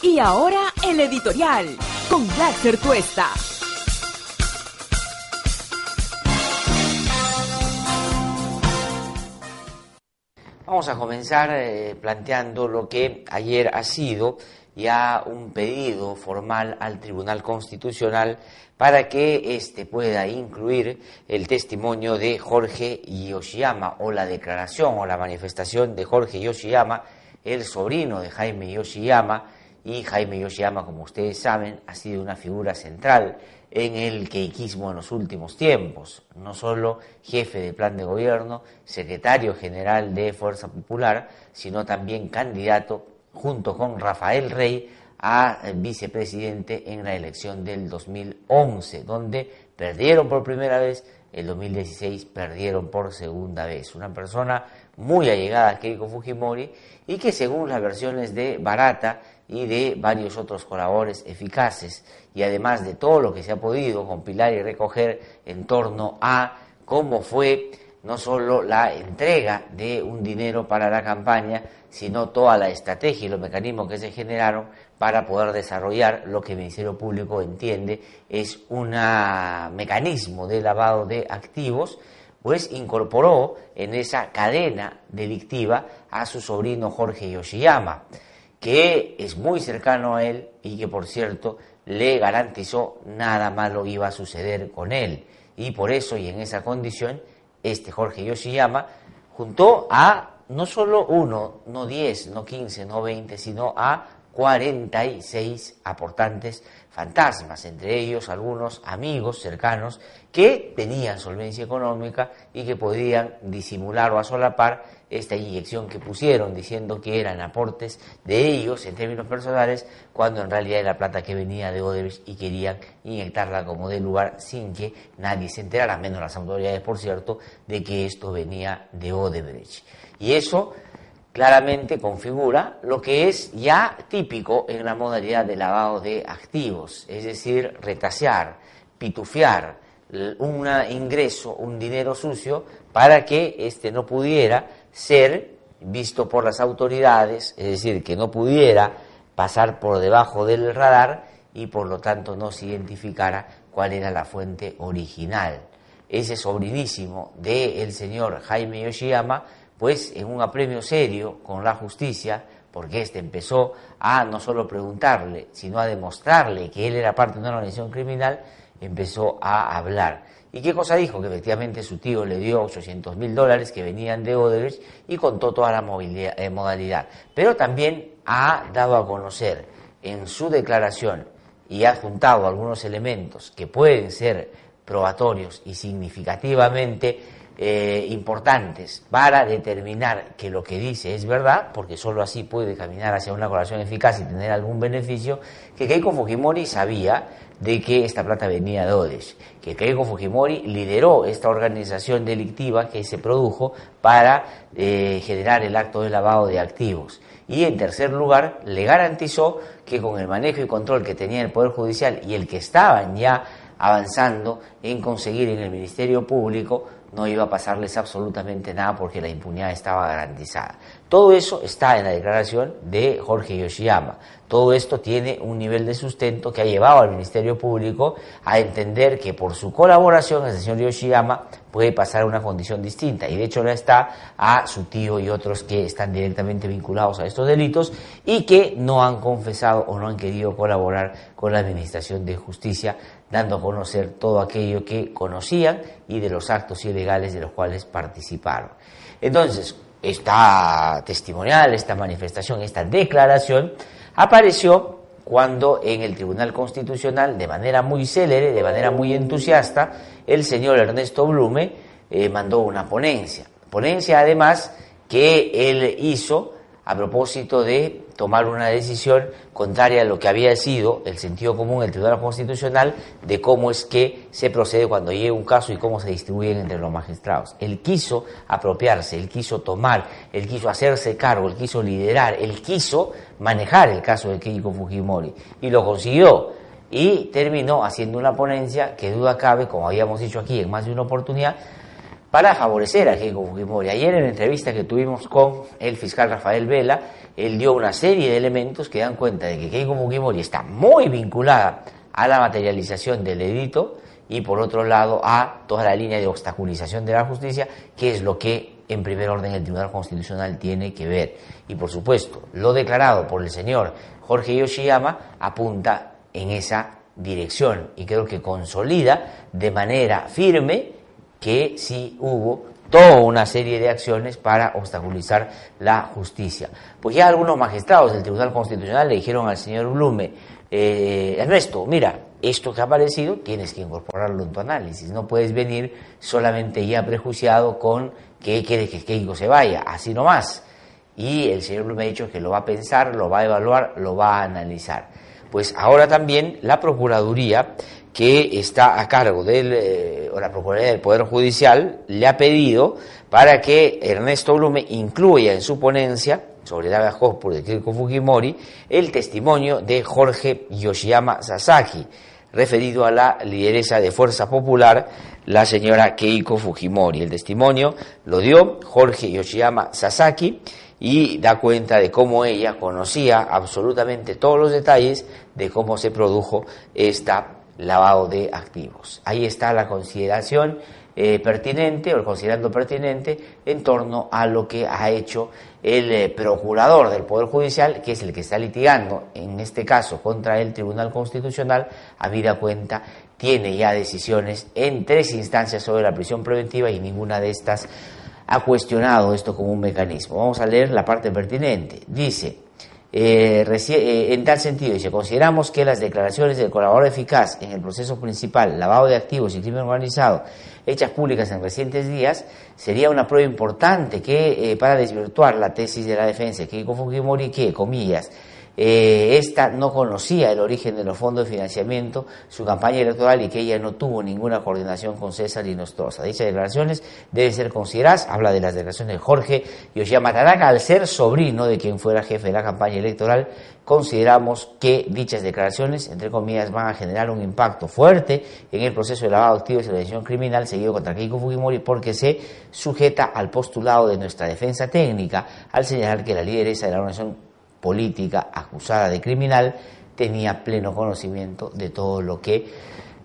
Y ahora el editorial con Black Tuesta. Vamos a comenzar eh, planteando lo que ayer ha sido ya un pedido formal al Tribunal Constitucional para que éste pueda incluir el testimonio de Jorge Yoshiyama o la declaración o la manifestación de Jorge Yoshiyama, el sobrino de Jaime Yoshiyama, y Jaime Yoshiyama, como ustedes saben, ha sido una figura central en el queiquismo en los últimos tiempos, no solo jefe de plan de gobierno, secretario general de Fuerza Popular, sino también candidato junto con Rafael Rey a vicepresidente en la elección del 2011, donde perdieron por primera vez, el 2016 perdieron por segunda vez. Una persona muy allegada a Keiko Fujimori y que según las versiones de Barata y de varios otros colaboradores eficaces. Y además de todo lo que se ha podido compilar y recoger en torno a cómo fue no solo la entrega de un dinero para la campaña, sino toda la estrategia y los mecanismos que se generaron para poder desarrollar lo que el Ministerio Público entiende es un mecanismo de lavado de activos, pues incorporó en esa cadena delictiva a su sobrino Jorge Yoshiyama, que es muy cercano a él y que por cierto le garantizó nada malo iba a suceder con él. Y por eso y en esa condición, este Jorge Yoshiyama juntó a no solo uno, no diez, no quince, no veinte, sino a 46 aportantes fantasmas, entre ellos algunos amigos cercanos que tenían solvencia económica y que podían disimular o asolapar esta inyección que pusieron diciendo que eran aportes de ellos en términos personales cuando en realidad era plata que venía de Odebrecht y querían inyectarla como de lugar sin que nadie se enterara, menos las autoridades por cierto, de que esto venía de Odebrecht. Y eso claramente configura lo que es ya típico en la modalidad de lavado de activos, es decir, retasear, pitufiar un ingreso, un dinero sucio, para que éste no pudiera ser visto por las autoridades, es decir, que no pudiera pasar por debajo del radar y por lo tanto no se identificara cuál era la fuente original. Ese sobrinísimo del señor Jaime Yoshiyama pues en un apremio serio con la justicia, porque éste empezó a no solo preguntarle, sino a demostrarle que él era parte de una organización criminal, empezó a hablar. ¿Y qué cosa dijo? Que efectivamente su tío le dio 800 mil dólares que venían de Odebrecht y contó toda la eh, modalidad. Pero también ha dado a conocer en su declaración y ha juntado algunos elementos que pueden ser probatorios y significativamente eh, importantes para determinar que lo que dice es verdad, porque sólo así puede caminar hacia una colaboración eficaz y tener algún beneficio, que Keiko Fujimori sabía de que esta plata venía de Odes, que Keiko Fujimori lideró esta organización delictiva que se produjo para eh, generar el acto de lavado de activos. Y en tercer lugar, le garantizó que con el manejo y control que tenía el Poder Judicial y el que estaban ya avanzando en conseguir en el Ministerio Público, no iba a pasarles absolutamente nada porque la impunidad estaba garantizada. Todo eso está en la declaración de Jorge Yoshiyama. Todo esto tiene un nivel de sustento que ha llevado al Ministerio Público a entender que por su colaboración el señor Yoshiyama puede pasar a una condición distinta y de hecho no está a su tío y otros que están directamente vinculados a estos delitos y que no han confesado o no han querido colaborar con la Administración de Justicia dando a conocer todo aquello que conocían y de los actos ilegales de los cuales participaron. Entonces, esta testimonial, esta manifestación, esta declaración apareció cuando en el Tribunal Constitucional, de manera muy célere, de manera muy entusiasta, el señor Ernesto Blume eh, mandó una ponencia. Ponencia además que él hizo a propósito de tomar una decisión contraria a lo que había sido el sentido común del Tribunal Constitucional de cómo es que se procede cuando llega un caso y cómo se distribuyen entre los magistrados. Él quiso apropiarse, él quiso tomar, él quiso hacerse cargo, él quiso liderar, él quiso manejar el caso de Keiko Fujimori y lo consiguió y terminó haciendo una ponencia que duda cabe, como habíamos dicho aquí en más de una oportunidad, para favorecer a Keiko Fujimori. Ayer en la entrevista que tuvimos con el fiscal Rafael Vela, él dio una serie de elementos que dan cuenta de que Keiko Fujimori está muy vinculada a la materialización del edito y por otro lado a toda la línea de obstaculización de la justicia, que es lo que en primer orden el Tribunal Constitucional tiene que ver. Y por supuesto, lo declarado por el señor Jorge Yoshiyama apunta en esa dirección y creo que consolida de manera firme que sí hubo toda una serie de acciones para obstaculizar la justicia. Pues ya algunos magistrados del Tribunal Constitucional le dijeron al señor Blume, eh, Ernesto, mira, esto que ha aparecido tienes que incorporarlo en tu análisis, no puedes venir solamente ya prejuiciado con que quiere que Keiko se vaya, así nomás. Y el señor Blume ha dicho que lo va a pensar, lo va a evaluar, lo va a analizar. Pues ahora también la Procuraduría que está a cargo del, eh, la Procuraduría del Poder Judicial le ha pedido para que Ernesto Blume incluya en su ponencia sobre la por de Keiko Fujimori el testimonio de Jorge Yoshiyama Sasaki, referido a la lideresa de Fuerza Popular, la señora Keiko Fujimori. El testimonio lo dio Jorge Yoshiyama Sasaki y da cuenta de cómo ella conocía absolutamente todos los detalles de cómo se produjo esta lavado de activos. Ahí está la consideración eh, pertinente o el considerando pertinente en torno a lo que ha hecho el eh, procurador del Poder Judicial, que es el que está litigando en este caso contra el Tribunal Constitucional, habida cuenta tiene ya decisiones en tres instancias sobre la prisión preventiva y ninguna de estas ha cuestionado esto como un mecanismo. Vamos a leer la parte pertinente. Dice, eh, eh, en tal sentido, dice, consideramos que las declaraciones del colaborador eficaz en el proceso principal, lavado de activos y crimen organizado, hechas públicas en recientes días, sería una prueba importante que eh, para desvirtuar la tesis de la defensa que Fujimori que, comillas, eh, esta no conocía el origen de los fondos de financiamiento, su campaña electoral y que ella no tuvo ninguna coordinación con César y Nostroza. Dichas declaraciones deben ser consideradas, habla de las declaraciones de Jorge Yoshiyama Tanaka, al ser sobrino de quien fuera jefe de la campaña electoral, consideramos que dichas declaraciones, entre comillas, van a generar un impacto fuerte en el proceso de lavado de y la criminal seguido contra Keiko Fujimori porque se sujeta al postulado de nuestra defensa técnica al señalar que la lideresa de la organización política acusada de criminal tenía pleno conocimiento de todo lo que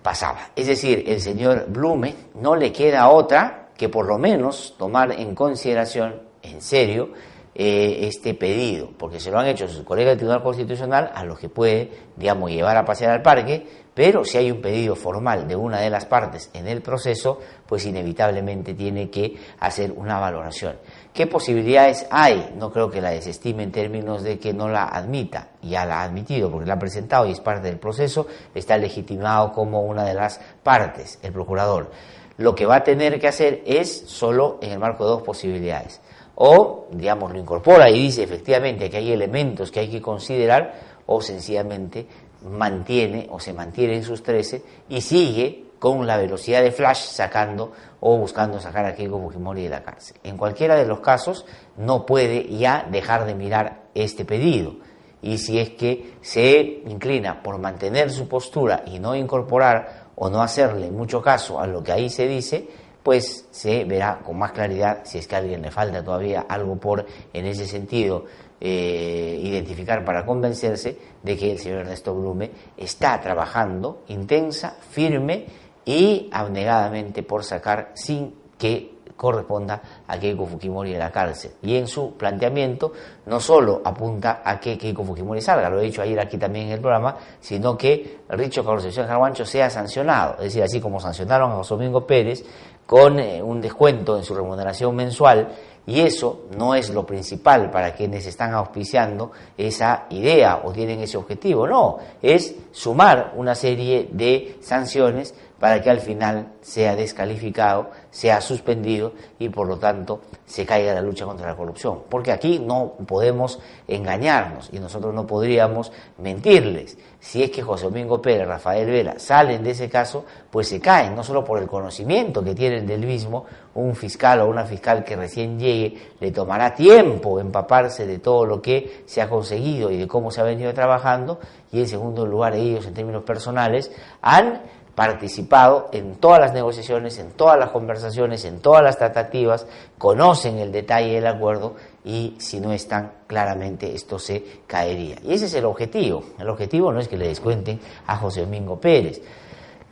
pasaba. Es decir, el señor Blume no le queda otra que por lo menos tomar en consideración, en serio, eh, este pedido, porque se lo han hecho sus colegas del Tribunal Constitucional, a los que puede, digamos, llevar a pasear al parque, pero si hay un pedido formal de una de las partes en el proceso, pues inevitablemente tiene que hacer una valoración. ¿Qué posibilidades hay? No creo que la desestime en términos de que no la admita. Ya la ha admitido porque la ha presentado y es parte del proceso. Está legitimado como una de las partes, el procurador. Lo que va a tener que hacer es solo en el marco de dos posibilidades. O, digamos, lo incorpora y dice efectivamente que hay elementos que hay que considerar o sencillamente mantiene o se mantiene en sus 13 y sigue con la velocidad de flash sacando o buscando sacar a Keiko Fujimori de la cárcel. En cualquiera de los casos no puede ya dejar de mirar este pedido y si es que se inclina por mantener su postura y no incorporar o no hacerle mucho caso a lo que ahí se dice, pues se verá con más claridad si es que a alguien le falta todavía algo por en ese sentido eh, identificar para convencerse de que el señor Ernesto Blume está trabajando intensa, firme y abnegadamente por sacar sin que corresponda a Keiko Fujimori de la cárcel. Y en su planteamiento no solo apunta a que Keiko Fujimori salga, lo he dicho ayer aquí también en el programa, sino que Richo Concepción Carguancho sea sancionado, es decir, así como sancionaron a José Domingo Pérez con eh, un descuento en su remuneración mensual, y eso no es lo principal para quienes están auspiciando esa idea o tienen ese objetivo, no, es sumar una serie de sanciones para que al final sea descalificado, sea suspendido y por lo tanto se caiga la lucha contra la corrupción. Porque aquí no podemos engañarnos y nosotros no podríamos mentirles. Si es que José Domingo Pérez, Rafael Vela salen de ese caso, pues se caen, no solo por el conocimiento que tienen del mismo, un fiscal o una fiscal que recién llegue le tomará tiempo empaparse de todo lo que se ha conseguido y de cómo se ha venido trabajando, y en segundo lugar ellos en términos personales han participado en todas las negociaciones, en todas las conversaciones, en todas las tratativas, conocen el detalle del acuerdo y si no están claramente esto se caería. Y ese es el objetivo. El objetivo no es que le descuenten a José Domingo Pérez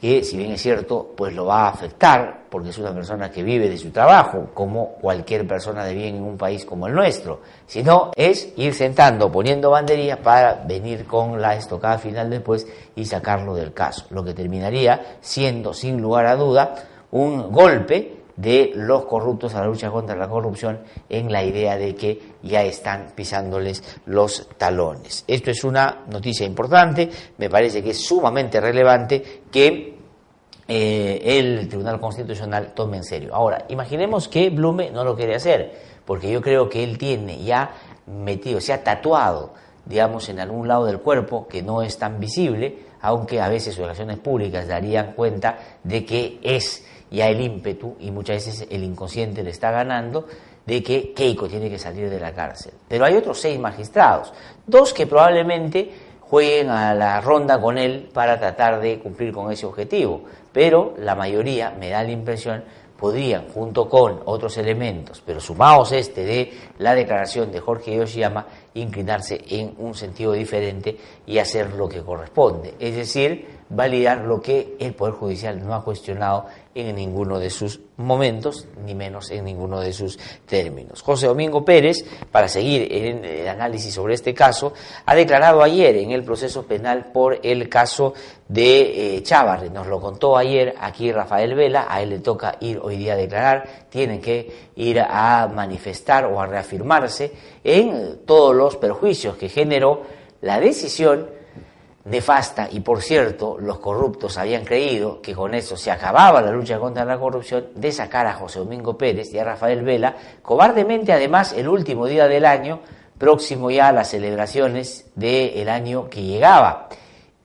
que si bien es cierto, pues lo va a afectar, porque es una persona que vive de su trabajo, como cualquier persona de bien en un país como el nuestro, sino es ir sentando, poniendo banderías para venir con la estocada final después y sacarlo del caso, lo que terminaría siendo, sin lugar a duda, un golpe de los corruptos a la lucha contra la corrupción en la idea de que ya están pisándoles los talones. Esto es una noticia importante, me parece que es sumamente relevante que eh, el Tribunal Constitucional tome en serio. Ahora, imaginemos que Blume no lo quiere hacer, porque yo creo que él tiene ya metido, se ha tatuado, digamos, en algún lado del cuerpo que no es tan visible, aunque a veces sus relaciones públicas darían cuenta de que es ya el ímpetu, y muchas veces el inconsciente le está ganando, de que Keiko tiene que salir de la cárcel. Pero hay otros seis magistrados, dos que probablemente jueguen a la ronda con él para tratar de cumplir con ese objetivo, pero la mayoría, me da la impresión, podrían, junto con otros elementos, pero sumados este de la declaración de Jorge Yoshiyama, inclinarse en un sentido diferente y hacer lo que corresponde, es decir, validar lo que el Poder Judicial no ha cuestionado en ninguno de sus momentos, ni menos en ninguno de sus términos. José Domingo Pérez, para seguir en el análisis sobre este caso, ha declarado ayer en el proceso penal por el caso de eh, Chávarri. Nos lo contó ayer aquí Rafael Vela, a él le toca ir hoy día a declarar, tiene que ir a manifestar o a reafirmarse en todos los perjuicios que generó la decisión nefasta y por cierto los corruptos habían creído que con eso se acababa la lucha contra la corrupción de sacar a José Domingo Pérez y a Rafael Vela cobardemente además el último día del año próximo ya a las celebraciones del año que llegaba.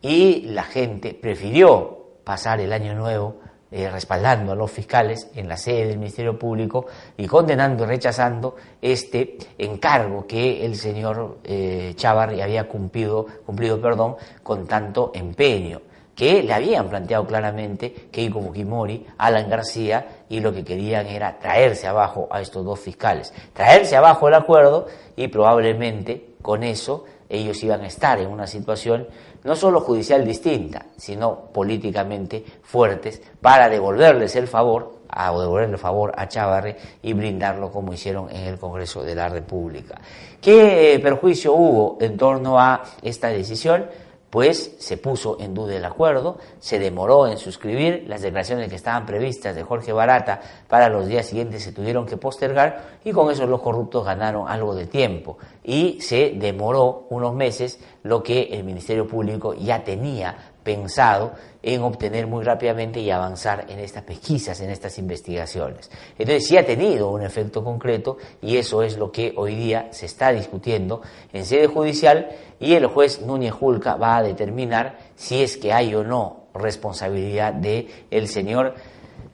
Y la gente prefirió pasar el año nuevo eh, respaldando a los fiscales en la sede del Ministerio Público y condenando y rechazando este encargo que el señor eh, Chávarri había cumplido, cumplido perdón, con tanto empeño que le habían planteado claramente Keiko Fujimori, Alan García, y lo que querían era traerse abajo a estos dos fiscales, traerse abajo el acuerdo y probablemente con eso ellos iban a estar en una situación no solo judicial distinta, sino políticamente fuertes para devolverles el favor a, devolverle favor a Chávarri y brindarlo como hicieron en el Congreso de la República. ¿Qué eh, perjuicio hubo en torno a esta decisión? Pues se puso en duda el acuerdo, se demoró en suscribir, las declaraciones que estaban previstas de Jorge Barata para los días siguientes se tuvieron que postergar y con eso los corruptos ganaron algo de tiempo. Y se demoró unos meses lo que el Ministerio Público ya tenía pensado en obtener muy rápidamente y avanzar en estas pesquisas, en estas investigaciones. Entonces sí ha tenido un efecto concreto y eso es lo que hoy día se está discutiendo en sede judicial y el juez Núñez Julca va a determinar si es que hay o no responsabilidad de el señor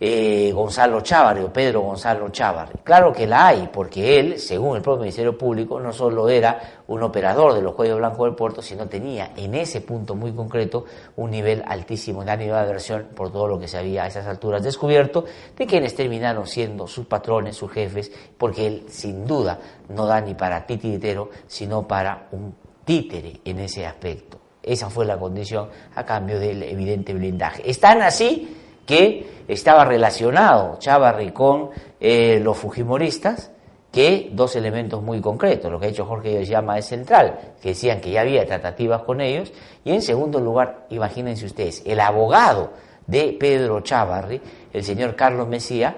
eh, Gonzalo Chávarri o Pedro Gonzalo Chávarri. Claro que la hay, porque él, según el propio Ministerio Público, no solo era un operador de los cuellos blancos del puerto, sino tenía en ese punto muy concreto un nivel altísimo de aversión por todo lo que se había a esas alturas descubierto, de quienes terminaron siendo sus patrones, sus jefes, porque él sin duda no da ni para titiritero, sino para un títere en ese aspecto. Esa fue la condición a cambio del evidente blindaje. Están así que estaba relacionado Chávarri con eh, los fujimoristas, que dos elementos muy concretos, lo que ha hecho Jorge llama es central, que decían que ya había tratativas con ellos, y en segundo lugar, imagínense ustedes, el abogado de Pedro Chávarri, el señor Carlos Mesía,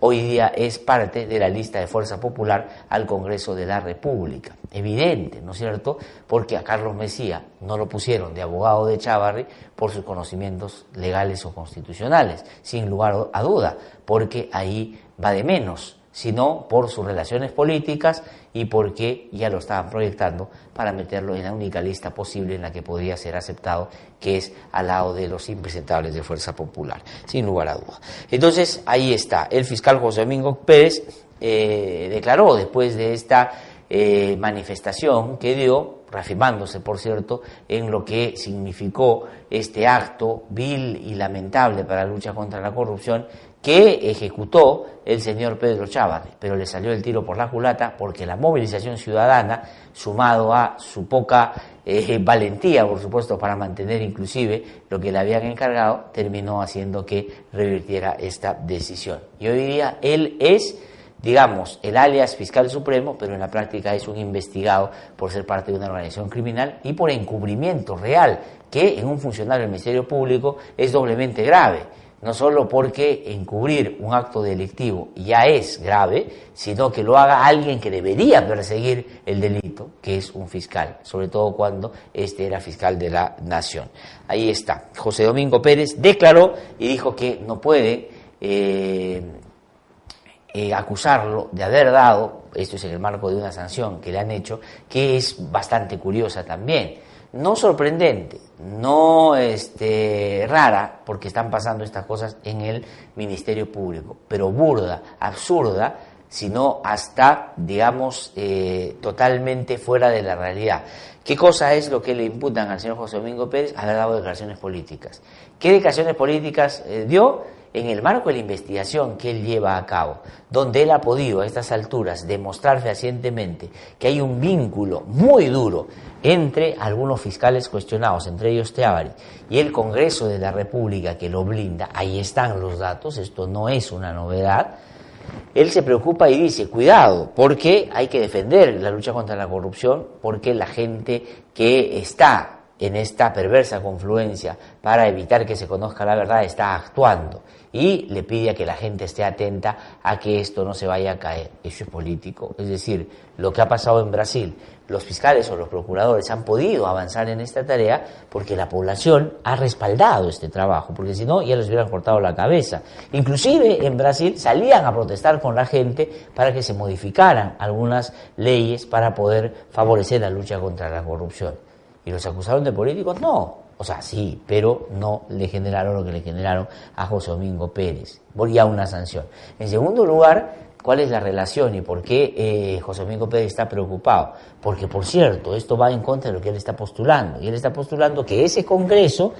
hoy día es parte de la lista de Fuerza Popular al Congreso de la República. Evidente, ¿no es cierto? Porque a Carlos Mesía no lo pusieron de abogado de Chávarri por sus conocimientos legales o constitucionales, sin lugar a duda, porque ahí va de menos sino por sus relaciones políticas y porque ya lo estaban proyectando para meterlo en la única lista posible en la que podría ser aceptado, que es al lado de los impresentables de Fuerza Popular, sin lugar a duda. Entonces, ahí está. El fiscal José Domingo Pérez eh, declaró después de esta eh, manifestación que dio reafirmándose, por cierto, en lo que significó este acto vil y lamentable para la lucha contra la corrupción que ejecutó el señor Pedro Chávez, pero le salió el tiro por la culata porque la movilización ciudadana, sumado a su poca eh, valentía, por supuesto, para mantener inclusive lo que le habían encargado, terminó haciendo que revirtiera esta decisión. Y hoy día él es digamos, el alias fiscal supremo, pero en la práctica es un investigado por ser parte de una organización criminal y por encubrimiento real, que en un funcionario del Ministerio Público es doblemente grave. No solo porque encubrir un acto delictivo ya es grave, sino que lo haga alguien que debería perseguir el delito, que es un fiscal, sobre todo cuando este era fiscal de la nación. Ahí está. José Domingo Pérez declaró y dijo que no puede eh, eh, acusarlo de haber dado, esto es en el marco de una sanción que le han hecho, que es bastante curiosa también, no sorprendente, no este, rara, porque están pasando estas cosas en el Ministerio Público, pero burda, absurda, sino hasta, digamos, eh, totalmente fuera de la realidad. ¿Qué cosa es lo que le imputan al señor José Domingo Pérez? Haber dado declaraciones políticas. ¿Qué declaraciones políticas eh, dio? En el marco de la investigación que él lleva a cabo, donde él ha podido a estas alturas demostrar fehacientemente que hay un vínculo muy duro entre algunos fiscales cuestionados, entre ellos Teabari, y el Congreso de la República que lo blinda, ahí están los datos, esto no es una novedad, él se preocupa y dice, cuidado, porque hay que defender la lucha contra la corrupción, porque la gente que está en esta perversa confluencia para evitar que se conozca la verdad está actuando y le pide a que la gente esté atenta a que esto no se vaya a caer. Eso es político. Es decir, lo que ha pasado en Brasil, los fiscales o los procuradores han podido avanzar en esta tarea porque la población ha respaldado este trabajo, porque si no ya les hubieran cortado la cabeza. Inclusive en Brasil salían a protestar con la gente para que se modificaran algunas leyes para poder favorecer la lucha contra la corrupción. ¿Y los acusaron de políticos? No, o sea, sí, pero no le generaron lo que le generaron a José Domingo Pérez. Volvía una sanción. En segundo lugar, ¿cuál es la relación y por qué eh, José Domingo Pérez está preocupado? Porque, por cierto, esto va en contra de lo que él está postulando. Y él está postulando que ese Congreso,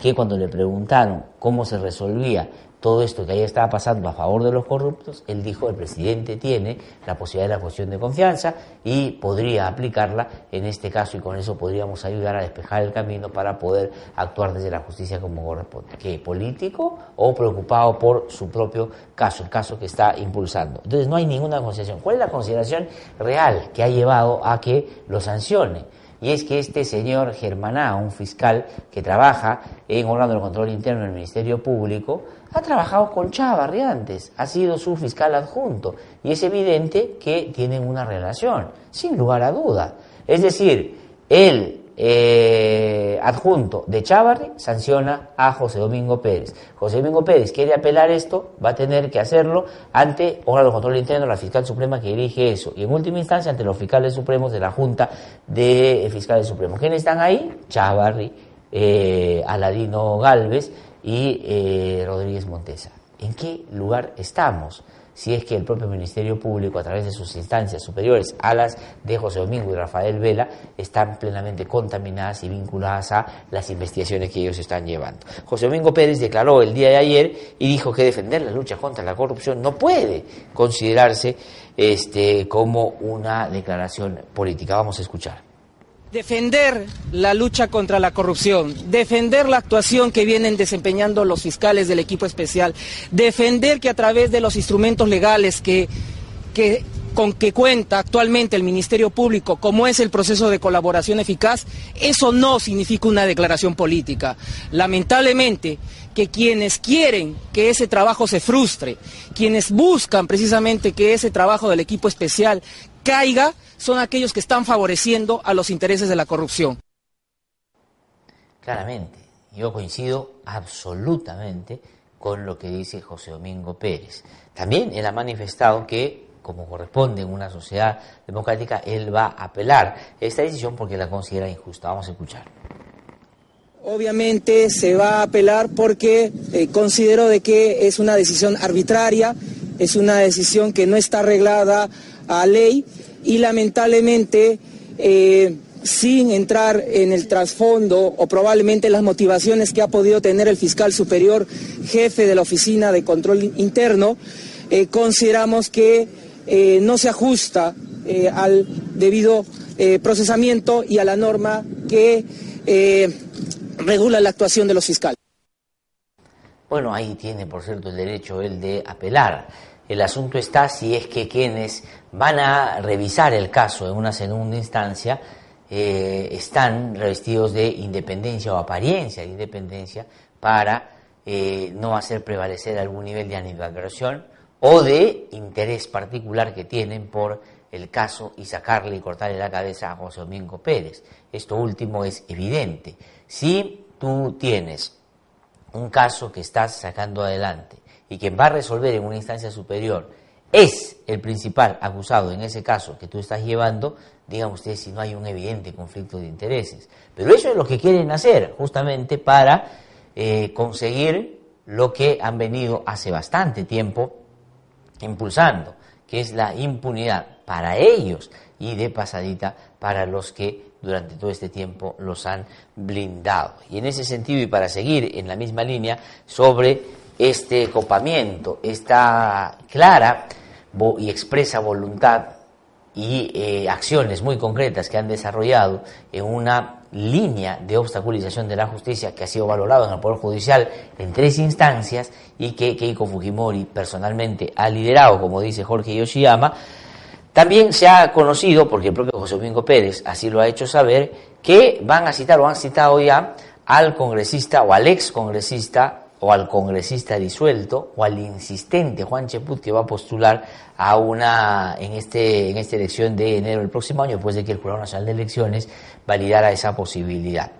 que cuando le preguntaron cómo se resolvía todo esto que ahí estaba pasando a favor de los corruptos, él dijo, el presidente tiene la posibilidad de la cuestión de confianza y podría aplicarla en este caso y con eso podríamos ayudar a despejar el camino para poder actuar desde la justicia como corresponde. ¿Político o preocupado por su propio caso, el caso que está impulsando? Entonces no hay ninguna consideración. ¿Cuál es la consideración real que ha llevado a que lo sancione? Y es que este señor Germaná, un fiscal que trabaja en órgano de control interno del Ministerio Público, ha trabajado con Chávarri antes, ha sido su fiscal adjunto y es evidente que tienen una relación, sin lugar a duda. Es decir, el eh, adjunto de Chávarri sanciona a José Domingo Pérez. José Domingo Pérez quiere apelar esto, va a tener que hacerlo ante órgano de control interno, la fiscal suprema que dirige eso, y en última instancia ante los fiscales supremos de la Junta de Fiscales Supremos. ¿Quiénes están ahí? Chávarri, eh, Aladino Galvez y eh, Rodríguez Montesa. ¿En qué lugar estamos? Si es que el propio Ministerio Público, a través de sus instancias superiores a las de José Domingo y Rafael Vela, están plenamente contaminadas y vinculadas a las investigaciones que ellos están llevando. José Domingo Pérez declaró el día de ayer y dijo que defender la lucha contra la corrupción no puede considerarse este, como una declaración política. Vamos a escuchar defender la lucha contra la corrupción, defender la actuación que vienen desempeñando los fiscales del equipo especial, defender que a través de los instrumentos legales que, con que cuenta actualmente el Ministerio Público, como es el proceso de colaboración eficaz, eso no significa una declaración política. Lamentablemente, que quienes quieren que ese trabajo se frustre, quienes buscan precisamente que ese trabajo del equipo especial caiga, son aquellos que están favoreciendo a los intereses de la corrupción. Claramente, yo coincido absolutamente con lo que dice José Domingo Pérez. También él ha manifestado que, como corresponde en una sociedad democrática, él va a apelar esta decisión porque la considera injusta. Vamos a escuchar. Obviamente se va a apelar porque eh, considero de que es una decisión arbitraria, es una decisión que no está arreglada a ley y lamentablemente eh, sin entrar en el trasfondo o probablemente las motivaciones que ha podido tener el fiscal superior, jefe de la Oficina de Control Interno, eh, consideramos que eh, no se ajusta al debido procesamiento y a la norma que regula la actuación de los fiscales. Bueno, ahí tiene, por cierto, el derecho él de apelar. El asunto está si es que quienes van a revisar el caso en una segunda instancia eh, están revestidos de independencia o apariencia de independencia para eh, no hacer prevalecer algún nivel de animadversión o de interés particular que tienen por el caso y sacarle y cortarle la cabeza a José Domingo Pérez. Esto último es evidente. Si tú tienes un caso que estás sacando adelante y quien va a resolver en una instancia superior es el principal acusado en ese caso que tú estás llevando, digan ustedes si no hay un evidente conflicto de intereses. Pero eso es lo que quieren hacer, justamente para eh, conseguir lo que han venido hace bastante tiempo impulsando, que es la impunidad para ellos y de pasadita para los que durante todo este tiempo los han blindado. Y en ese sentido, y para seguir en la misma línea, sobre este copamiento, esta clara y expresa voluntad y eh, acciones muy concretas que han desarrollado en una línea de obstaculización de la justicia que ha sido valorado en el Poder Judicial en tres instancias y que Keiko Fujimori personalmente ha liderado, como dice Jorge Yoshiyama, también se ha conocido, porque el propio José Domingo Pérez así lo ha hecho saber, que van a citar o han citado ya al congresista o al ex congresista o al congresista disuelto o al insistente Juan Cheput que va a postular a una en este en esta elección de enero del próximo año después de que el Jurado Nacional de Elecciones validara esa posibilidad.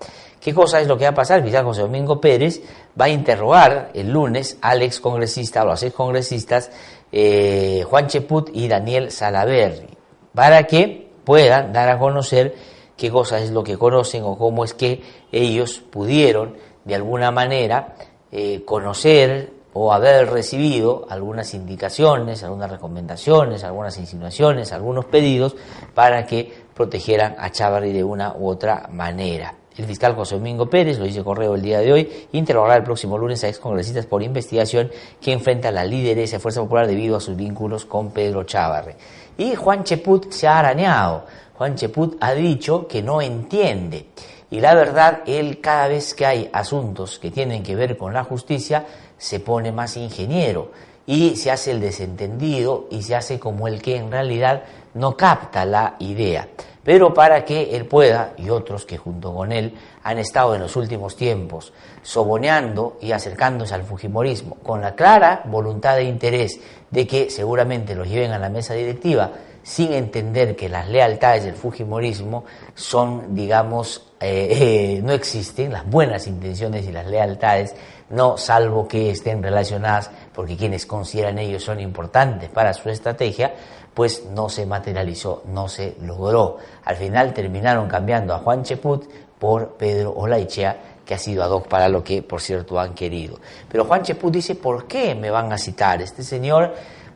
¿Qué cosa es lo que va a pasar? Fiscal José Domingo Pérez va a interrogar el lunes al ex congresista a los ex congresistas eh, Juan Cheput y Daniel Salaverri para que puedan dar a conocer qué cosa es lo que conocen o cómo es que ellos pudieron de alguna manera eh, conocer o haber recibido algunas indicaciones, algunas recomendaciones, algunas insinuaciones, algunos pedidos para que protegieran a Chávarri de una u otra manera. El fiscal José Domingo Pérez, lo dice correo el día de hoy, interrogará el próximo lunes a excongresistas por investigación que enfrenta la lideresa de Fuerza Popular debido a sus vínculos con Pedro Chávarri. Y Juan Cheput se ha arañado. Juan Cheput ha dicho que no entiende y la verdad, él cada vez que hay asuntos que tienen que ver con la justicia, se pone más ingeniero y se hace el desentendido y se hace como el que en realidad no capta la idea. Pero para que él pueda, y otros que junto con él han estado en los últimos tiempos soboneando y acercándose al Fujimorismo con la clara voluntad e interés de que seguramente los lleven a la mesa directiva, sin entender que las lealtades del Fujimorismo son, digamos, eh, eh, no existen, las buenas intenciones y las lealtades, no salvo que estén relacionadas, porque quienes consideran ellos son importantes para su estrategia, pues no se materializó, no se logró. Al final terminaron cambiando a Juan Cheput por Pedro Olaichea, que ha sido ad hoc para lo que, por cierto, han querido. Pero Juan Cheput dice, ¿por qué me van a citar? Este señor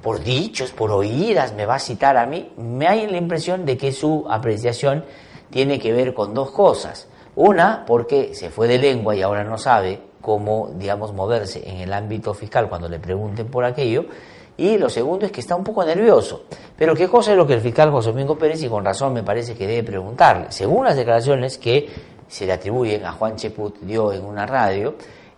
por dichos, por oídas, me va a citar a mí, me hay la impresión de que su apreciación tiene que ver con dos cosas. Una, porque se fue de lengua y ahora no sabe cómo, digamos, moverse en el ámbito fiscal cuando le pregunten por aquello. Y lo segundo es que está un poco nervioso. Pero ¿qué cosa es lo que el fiscal José Domingo Pérez, y con razón me parece que debe preguntarle? Según las declaraciones que se le atribuyen a Juan Cheput dio en una radio,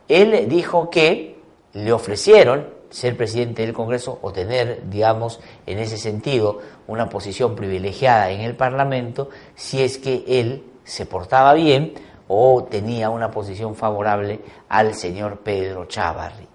él dijo que le ofrecieron ser presidente del Congreso o tener, digamos, en ese sentido, una posición privilegiada en el Parlamento si es que él se portaba bien o tenía una posición favorable al señor Pedro Chávarri.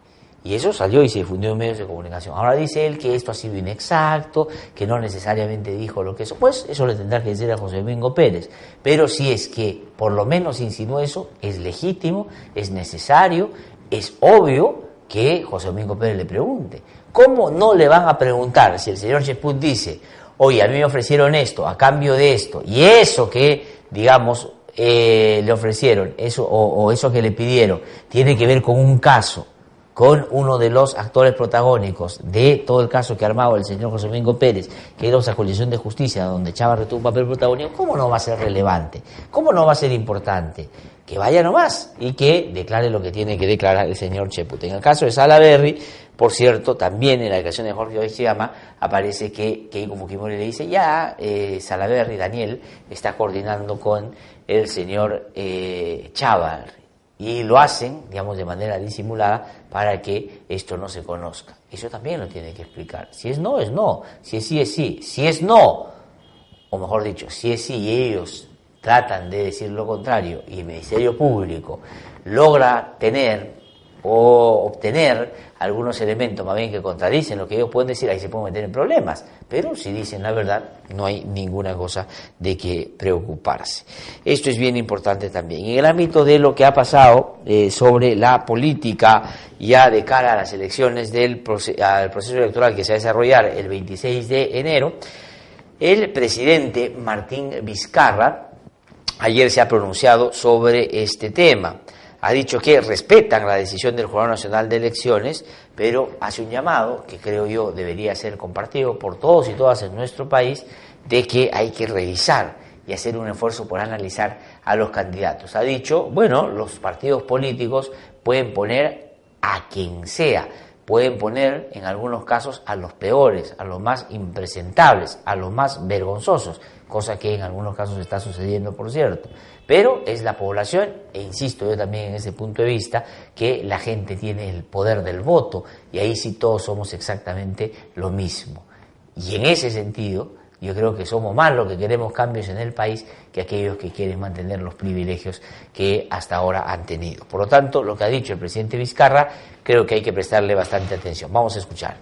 Y eso salió y se difundió en medios de comunicación. Ahora dice él que esto ha sido inexacto, que no necesariamente dijo lo que eso. Pues eso le tendrá que decir a José Domingo Pérez. Pero si es que por lo menos insinuó eso, es legítimo, es necesario, es obvio que José Domingo Pérez le pregunte. ¿Cómo no le van a preguntar si el señor Cheput dice, oye, a mí me ofrecieron esto a cambio de esto, y eso que, digamos, eh, le ofrecieron, eso, o, eso que le pidieron, tiene que ver con un caso con uno de los actores protagónicos de todo el caso que ha armado el señor José Domingo Pérez, que era esa colisión de justicia donde Chávez tuvo un papel protagónico, ¿cómo no va a ser relevante? ¿Cómo no va a ser importante? Que vaya nomás y que declare lo que tiene que declarar el señor Cheput. En el caso de Salaberry, por cierto, también en la declaración de Jorge Oishiyama aparece que Keiko Fukimori le dice, ya eh, Salaberry, Daniel, está coordinando con el señor eh, Chávez y lo hacen, digamos, de manera disimulada para que esto no se conozca. Eso también lo tiene que explicar. Si es no, es no. Si es sí, es sí. Si es no, o mejor dicho, si es sí ellos tratan de decir lo contrario y el Ministerio Público logra tener o obtener algunos elementos más bien que contradicen lo que ellos pueden decir, ahí se pueden meter en problemas. Pero si dicen la verdad, no hay ninguna cosa de que preocuparse. Esto es bien importante también. En el ámbito de lo que ha pasado eh, sobre la política ya de cara a las elecciones del al proceso electoral que se va a desarrollar el 26 de enero, el presidente Martín Vizcarra ayer se ha pronunciado sobre este tema ha dicho que respetan la decisión del Jurado Nacional de Elecciones, pero hace un llamado, que creo yo debería ser compartido por todos y todas en nuestro país, de que hay que revisar y hacer un esfuerzo por analizar a los candidatos. Ha dicho, bueno, los partidos políticos pueden poner a quien sea, pueden poner en algunos casos a los peores, a los más impresentables, a los más vergonzosos, cosa que en algunos casos está sucediendo, por cierto. Pero es la población, e insisto yo también en ese punto de vista, que la gente tiene el poder del voto y ahí sí todos somos exactamente lo mismo. Y en ese sentido, yo creo que somos más los que queremos cambios en el país que aquellos que quieren mantener los privilegios que hasta ahora han tenido. Por lo tanto, lo que ha dicho el presidente Vizcarra, creo que hay que prestarle bastante atención. Vamos a escuchar.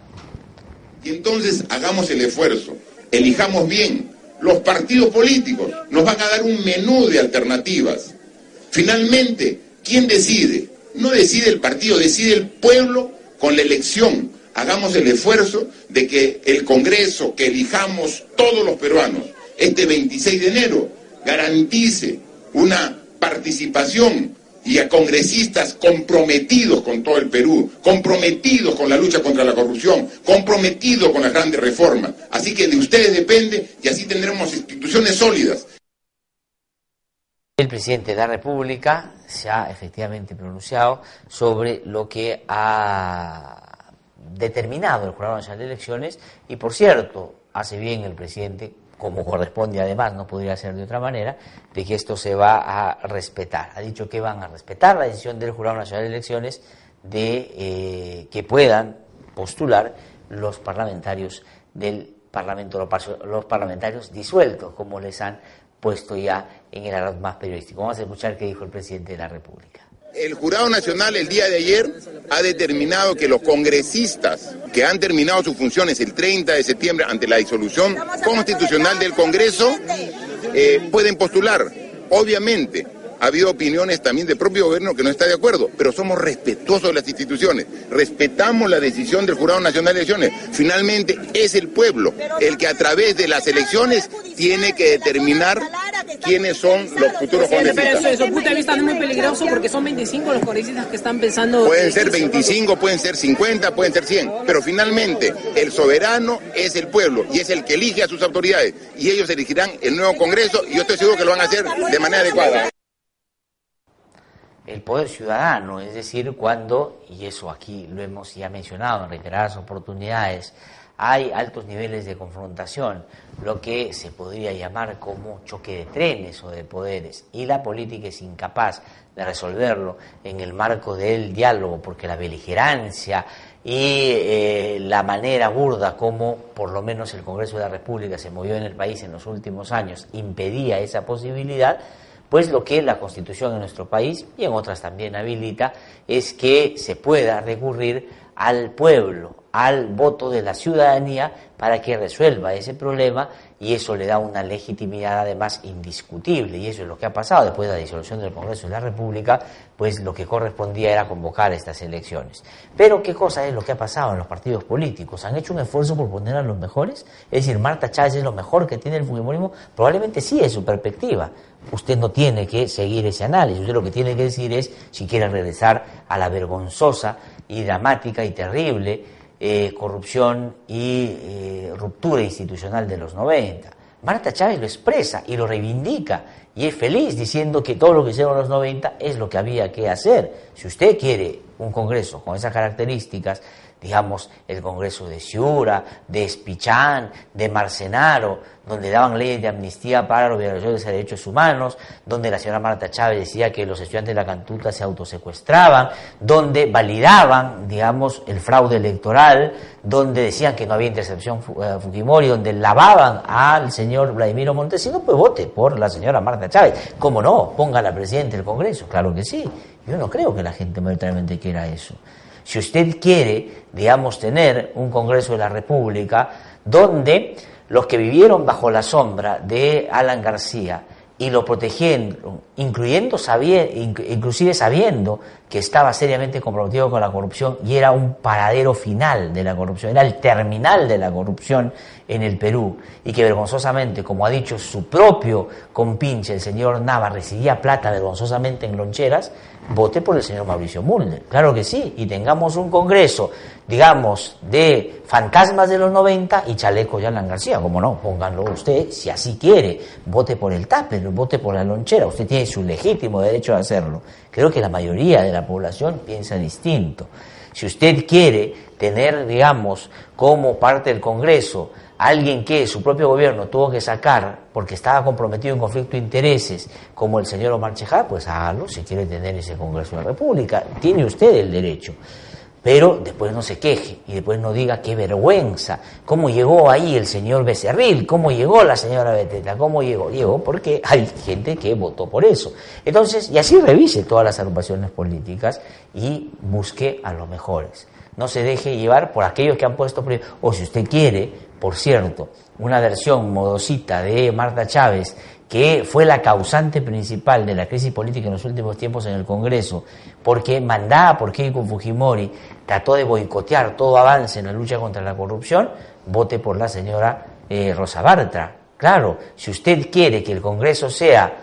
Y entonces hagamos el esfuerzo, elijamos bien, los partidos políticos nos van a dar un menú de alternativas. Finalmente, ¿quién decide? No decide el partido, decide el pueblo con la elección. Hagamos el esfuerzo de que el Congreso que elijamos todos los peruanos este 26 de enero garantice una participación y a congresistas comprometidos con todo el Perú, comprometidos con la lucha contra la corrupción, comprometidos con las grandes reformas. Así que de ustedes depende y así tendremos instituciones sólidas. El presidente de la República se ha efectivamente pronunciado sobre lo que ha determinado el Jurado Nacional de Elecciones y, por cierto, hace bien el presidente como corresponde además, no podría ser de otra manera, de que esto se va a respetar. Ha dicho que van a respetar la decisión del Jurado Nacional de Elecciones de eh, que puedan postular los parlamentarios del Parlamento, los parlamentarios disueltos, como les han puesto ya en el arroz más periodístico. Vamos a escuchar qué dijo el presidente de la República. El Jurado Nacional el día de ayer ha determinado que los congresistas que han terminado sus funciones el 30 de septiembre ante la disolución constitucional del Congreso eh, pueden postular. Obviamente, ha habido opiniones también del propio gobierno que no está de acuerdo, pero somos respetuosos de las instituciones, respetamos la decisión del Jurado Nacional de Elecciones. Finalmente es el pueblo el que a través de las elecciones tiene que determinar quiénes son los futuros congresistas. Pero eso, punto de vista es muy peligroso porque son 25 los congresistas que están pensando... Pueden ser 25, pueden ser 50, pueden ser 100, pero finalmente el soberano es el pueblo y es el que elige a sus autoridades y ellos elegirán el nuevo Congreso y yo estoy seguro que lo van a hacer de manera adecuada el poder ciudadano, es decir, cuando, y eso aquí lo hemos ya mencionado en reiteradas oportunidades, hay altos niveles de confrontación, lo que se podría llamar como choque de trenes o de poderes, y la política es incapaz de resolverlo en el marco del diálogo, porque la beligerancia y eh, la manera burda como por lo menos el Congreso de la República se movió en el país en los últimos años impedía esa posibilidad, pues lo que la Constitución en nuestro país y en otras también habilita es que se pueda recurrir al pueblo, al voto de la ciudadanía para que resuelva ese problema y eso le da una legitimidad además indiscutible y eso es lo que ha pasado después de la disolución del Congreso de la República, pues lo que correspondía era convocar estas elecciones. Pero ¿qué cosa es lo que ha pasado en los partidos políticos? ¿Han hecho un esfuerzo por poner a los mejores? Es decir, Marta Chávez es lo mejor que tiene el fujimorismo, probablemente sí es su perspectiva. Usted no tiene que seguir ese análisis, usted lo que tiene que decir es si quiere regresar a la vergonzosa y dramática y terrible eh, corrupción y eh, ruptura institucional de los 90. Marta Chávez lo expresa y lo reivindica y es feliz diciendo que todo lo que hicieron los 90 es lo que había que hacer. Si usted quiere un Congreso con esas características, digamos, el Congreso de Ciura, de Espichán, de Marcenaro, donde daban leyes de amnistía para los violadores de derechos humanos, donde la señora Marta Chávez decía que los estudiantes de la cantuta se autosecuestraban, donde validaban, digamos, el fraude electoral, donde decían que no había intercepción eh, Fujimori, donde lavaban al señor Vladimiro Montesino, pues vote por la señora Marta Chávez. ¿Cómo no? Ponga la presidenta del Congreso, claro que sí. Yo no creo que la gente mayoritariamente quiera eso. Si usted quiere, digamos, tener un Congreso de la República donde los que vivieron bajo la sombra de Alan García y lo protegieron, incluyendo inclusive sabiendo que estaba seriamente comprometido con la corrupción y era un paradero final de la corrupción, era el terminal de la corrupción en el Perú y que vergonzosamente, como ha dicho su propio compinche, el señor Nava, recibía plata vergonzosamente en loncheras, vote por el señor Mauricio Mulder. Claro que sí, y tengamos un congreso, digamos, de fantasmas de los 90 y chaleco de Alan García, como no, pónganlo usted, si así quiere, vote por el TAPE, vote por la lonchera, usted tiene su legítimo derecho a hacerlo. Creo que la mayoría de la población piensa distinto. Si usted quiere tener, digamos, como parte del Congreso alguien que su propio gobierno tuvo que sacar porque estaba comprometido en conflicto de intereses, como el señor Omar Chejá, pues hágalo si quiere tener ese Congreso de la República. Tiene usted el derecho. Pero después no se queje y después no diga qué vergüenza, cómo llegó ahí el señor Becerril, cómo llegó la señora Beteta, cómo llegó. Llegó porque hay gente que votó por eso. Entonces, y así revise todas las agrupaciones políticas y busque a los mejores. No se deje llevar por aquellos que han puesto, o si usted quiere, por cierto, una versión modosita de Marta Chávez, que fue la causante principal de la crisis política en los últimos tiempos en el Congreso, porque mandada por Keiko Fujimori trató de boicotear todo avance en la lucha contra la corrupción, vote por la señora eh, Rosa Bartra. Claro, si usted quiere que el Congreso sea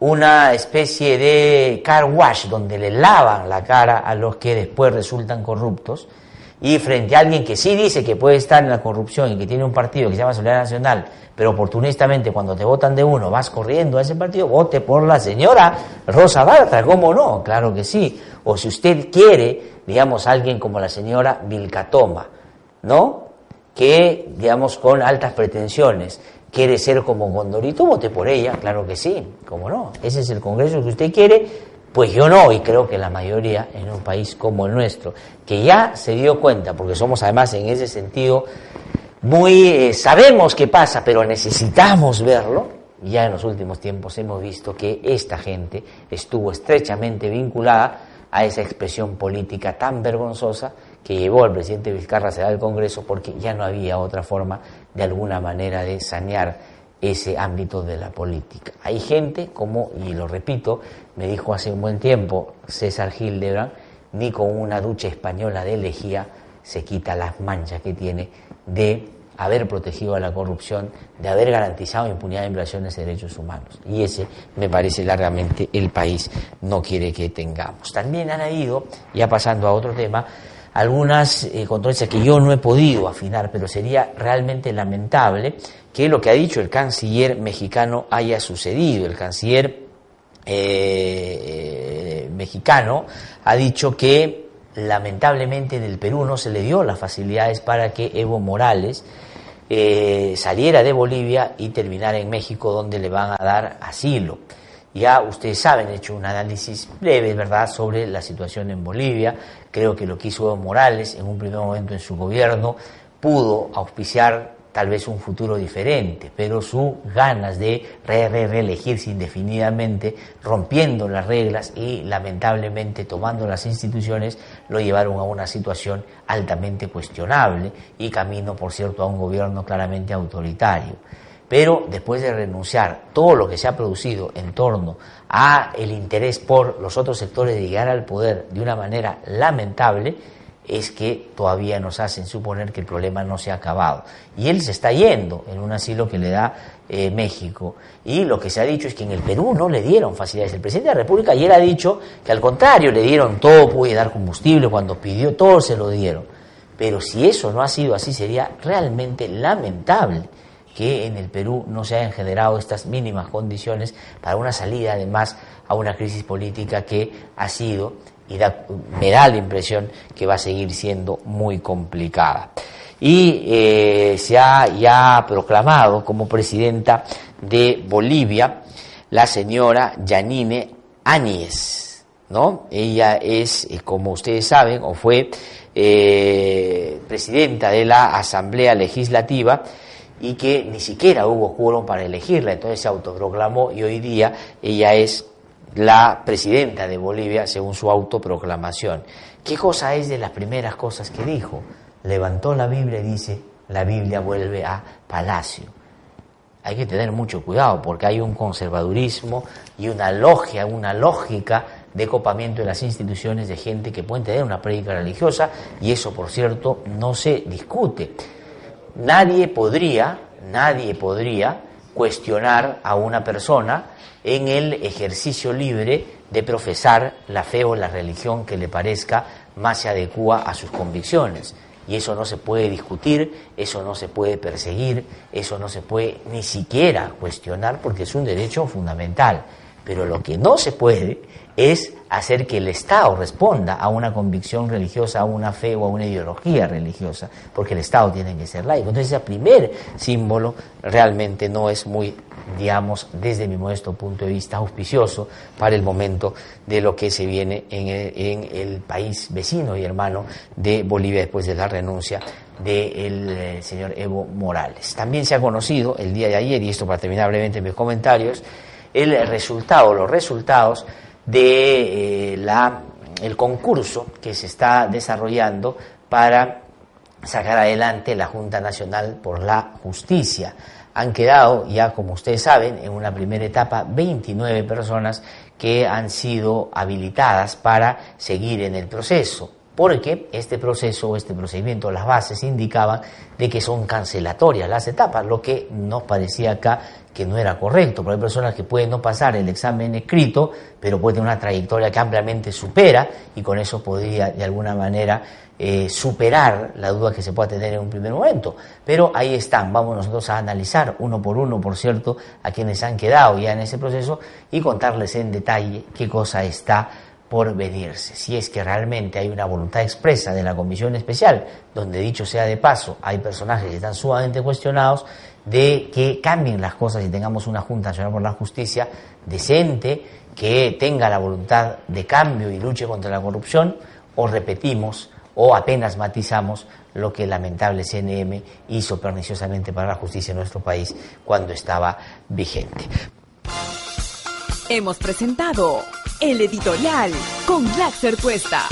una especie de car wash donde le lavan la cara a los que después resultan corruptos, y frente a alguien que sí dice que puede estar en la corrupción y que tiene un partido que se llama Solidaridad Nacional, pero oportunistamente cuando te votan de uno vas corriendo a ese partido, vote por la señora Rosa Bartra, ¿cómo no? Claro que sí. O si usted quiere, digamos, alguien como la señora Vilcatoma, ¿no? Que, digamos, con altas pretensiones, quiere ser como Gondorito, vote por ella, claro que sí, ¿cómo no? Ese es el Congreso que usted quiere, pues yo no, y creo que la mayoría en un país como el nuestro, que ya se dio cuenta, porque somos además en ese sentido muy, eh, sabemos qué pasa, pero necesitamos verlo, ya en los últimos tiempos hemos visto que esta gente estuvo estrechamente vinculada a esa expresión política tan vergonzosa que llevó al presidente Vizcarra a al Congreso porque ya no había otra forma de alguna manera de sanear ese ámbito de la política. Hay gente como, y lo repito, me dijo hace un buen tiempo César Hildebrand, ni con una ducha española de lejía se quita las manchas que tiene de haber protegido a la corrupción, de haber garantizado impunidad en violaciones de derechos humanos. Y ese me parece largamente el país no quiere que tengamos. También han habido, ya pasando a otro tema, algunas eh, controversias que yo no he podido afinar, pero sería realmente lamentable que lo que ha dicho el canciller mexicano haya sucedido. El canciller eh, eh, mexicano ha dicho que lamentablemente del Perú no se le dio las facilidades para que Evo Morales saliera de Bolivia y terminara en México donde le van a dar asilo. Ya ustedes saben, he hecho un análisis breve, ¿verdad?, sobre la situación en Bolivia. Creo que lo que hizo Evo Morales en un primer momento en su gobierno pudo auspiciar tal vez un futuro diferente, pero sus ganas de re, re, reelegirse indefinidamente, rompiendo las reglas y lamentablemente tomando las instituciones, lo llevaron a una situación altamente cuestionable y camino, por cierto, a un gobierno claramente autoritario. Pero después de renunciar todo lo que se ha producido en torno a el interés por los otros sectores de llegar al poder de una manera lamentable, es que todavía nos hacen suponer que el problema no se ha acabado. Y él se está yendo en un asilo que le da eh, México. Y lo que se ha dicho es que en el Perú no le dieron facilidades. El presidente de la República ayer ha dicho que al contrario, le dieron todo, puede dar combustible, cuando pidió todo se lo dieron. Pero si eso no ha sido así, sería realmente lamentable que en el Perú no se hayan generado estas mínimas condiciones para una salida además a una crisis política que ha sido y me da la impresión que va a seguir siendo muy complicada. Y eh, se ha ya proclamado como presidenta de Bolivia la señora Yanine Áñez, ¿no? Ella es, eh, como ustedes saben, o fue eh, presidenta de la Asamblea Legislativa y que ni siquiera hubo quórum para elegirla, entonces se autoproclamó y hoy día ella es la presidenta de Bolivia según su autoproclamación. ¿Qué cosa es de las primeras cosas que dijo? Levantó la Biblia y dice, la Biblia vuelve a palacio. Hay que tener mucho cuidado porque hay un conservadurismo y una logia, una lógica de copamiento de las instituciones de gente que puede tener una prédica religiosa y eso, por cierto, no se discute. Nadie podría, nadie podría cuestionar a una persona en el ejercicio libre de profesar la fe o la religión que le parezca más se adecua a sus convicciones. Y eso no se puede discutir, eso no se puede perseguir, eso no se puede ni siquiera cuestionar porque es un derecho fundamental. Pero lo que no se puede es hacer que el Estado responda a una convicción religiosa, a una fe o a una ideología religiosa, porque el Estado tiene que ser laico. Entonces ese primer símbolo realmente no es muy, digamos, desde mi modesto punto de vista, auspicioso para el momento de lo que se viene en el, país vecino y hermano de Bolivia después de la renuncia del eh, señor Evo Morales. También se ha conocido el día de ayer, y esto para terminar brevemente mis comentarios, el resultado, los resultados de eh, la, el concurso que se está desarrollando para sacar adelante la Junta Nacional por la Justicia. Han quedado ya, como ustedes saben, en una primera etapa 29 personas que han sido habilitadas para seguir en el proceso porque este proceso este procedimiento, las bases indicaban de que son cancelatorias las etapas, lo que nos parecía acá que no era correcto, porque hay personas que pueden no pasar el examen escrito, pero pueden tener una trayectoria que ampliamente supera y con eso podría de alguna manera eh, superar la duda que se pueda tener en un primer momento. Pero ahí están, vamos nosotros a analizar uno por uno, por cierto, a quienes han quedado ya en ese proceso y contarles en detalle qué cosa está por venirse. Si es que realmente hay una voluntad expresa de la Comisión Especial, donde dicho sea de paso, hay personajes que están sumamente cuestionados, de que cambien las cosas y tengamos una Junta Nacional por la Justicia decente, que tenga la voluntad de cambio y luche contra la corrupción, o repetimos o apenas matizamos lo que el lamentable CNM hizo perniciosamente para la justicia en nuestro país cuando estaba vigente. Hemos presentado el editorial con Black Cuesta.